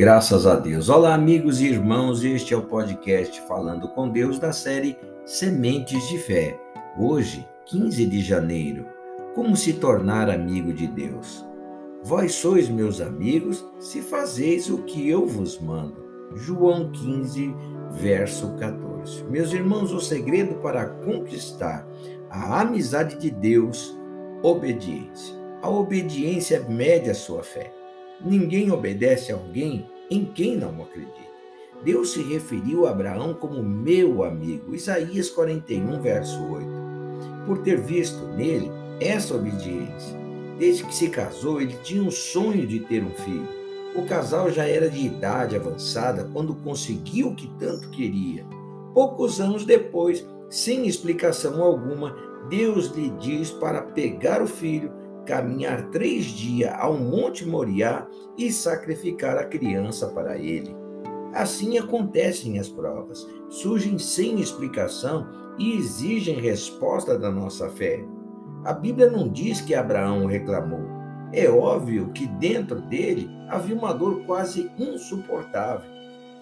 Graças a Deus. Olá, amigos e irmãos, este é o podcast Falando com Deus da série Sementes de Fé. Hoje, 15 de janeiro. Como se tornar amigo de Deus? Vós sois meus amigos se fazeis o que eu vos mando. João 15, verso 14. Meus irmãos, o segredo para conquistar a amizade de Deus, obediência. A obediência mede a sua fé. Ninguém obedece a alguém em quem não acredita. Deus se referiu a Abraão como meu amigo. Isaías 41, verso 8. Por ter visto nele essa obediência. Desde que se casou, ele tinha um sonho de ter um filho. O casal já era de idade avançada quando conseguiu o que tanto queria. Poucos anos depois, sem explicação alguma, Deus lhe diz para pegar o filho caminhar três dias ao Monte Moriá e sacrificar a criança para ele. Assim acontecem as provas, surgem sem explicação e exigem resposta da nossa fé. A Bíblia não diz que Abraão reclamou. É óbvio que dentro dele havia uma dor quase insuportável.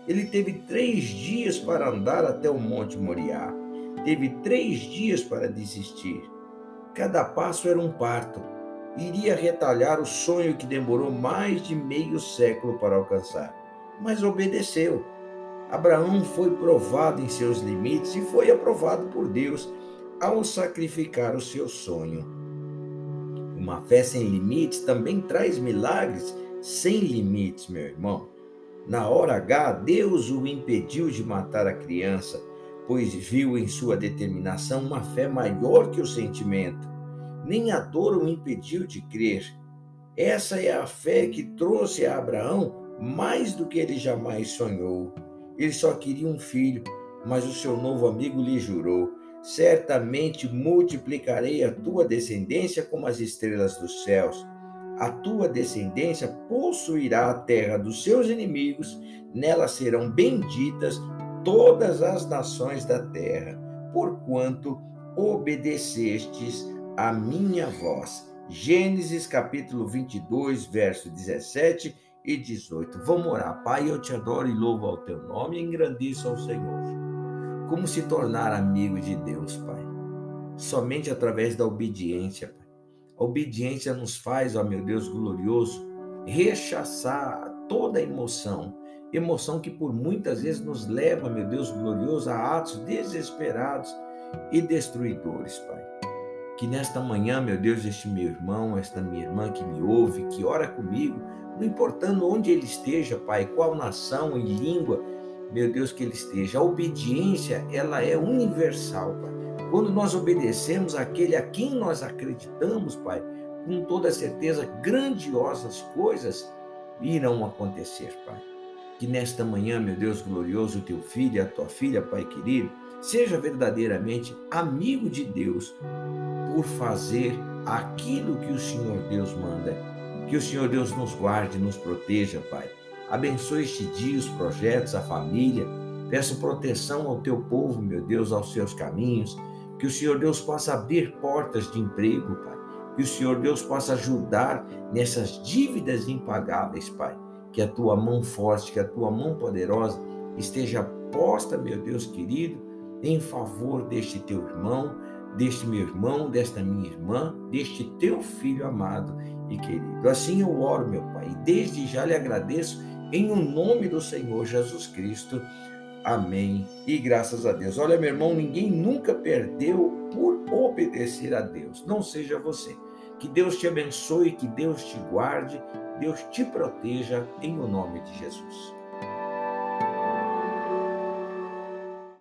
Ele teve três dias para andar até o Monte Moriá. Teve três dias para desistir. Cada passo era um parto iria retalhar o sonho que demorou mais de meio século para alcançar. Mas obedeceu. Abraão foi provado em seus limites e foi aprovado por Deus ao sacrificar o seu sonho. Uma fé sem limites também traz milagres sem limites, meu irmão. Na hora H, Deus o impediu de matar a criança, pois viu em sua determinação uma fé maior que o sentimento nem a dor o impediu de crer. Essa é a fé que trouxe a Abraão mais do que ele jamais sonhou. Ele só queria um filho, mas o seu novo amigo lhe jurou: Certamente multiplicarei a tua descendência como as estrelas dos céus. A tua descendência possuirá a terra dos seus inimigos, nela serão benditas todas as nações da terra, porquanto obedecestes a minha voz. Gênesis capítulo 22, verso 17 e 18. Vamos orar. Pai, eu te adoro e louvo ao teu nome e engrandeço ao Senhor. Como se tornar amigo de Deus, Pai? Somente através da obediência, Pai. A obediência nos faz, ó meu Deus glorioso, rechaçar toda emoção, emoção que por muitas vezes nos leva, meu Deus glorioso, a atos desesperados e destruidores, Pai. Que nesta manhã, meu Deus, este meu irmão, esta minha irmã que me ouve, que ora comigo, não importando onde ele esteja, Pai, qual nação e língua, meu Deus, que ele esteja. A obediência, ela é universal, Pai. Quando nós obedecemos aquele a quem nós acreditamos, Pai, com toda certeza, grandiosas coisas irão acontecer, Pai. Que nesta manhã, meu Deus glorioso, teu filho e a tua filha, Pai querido, seja verdadeiramente amigo de Deus por fazer aquilo que o Senhor Deus manda. Que o Senhor Deus nos guarde, nos proteja, Pai. Abençoe este dia, os projetos, a família. Peço proteção ao teu povo, meu Deus, aos seus caminhos. Que o Senhor Deus possa abrir portas de emprego, Pai. Que o Senhor Deus possa ajudar nessas dívidas impagáveis, Pai. Que a tua mão forte, que a tua mão poderosa esteja posta, meu Deus querido, em favor deste teu irmão, deste meu irmão, desta minha irmã, deste teu filho amado e querido. Assim eu oro, meu Pai, e desde já lhe agradeço em o um nome do Senhor Jesus Cristo. Amém. E graças a Deus. Olha, meu irmão, ninguém nunca perdeu por obedecer a Deus. Não seja você. Que Deus te abençoe, que Deus te guarde, Deus te proteja em o nome de Jesus.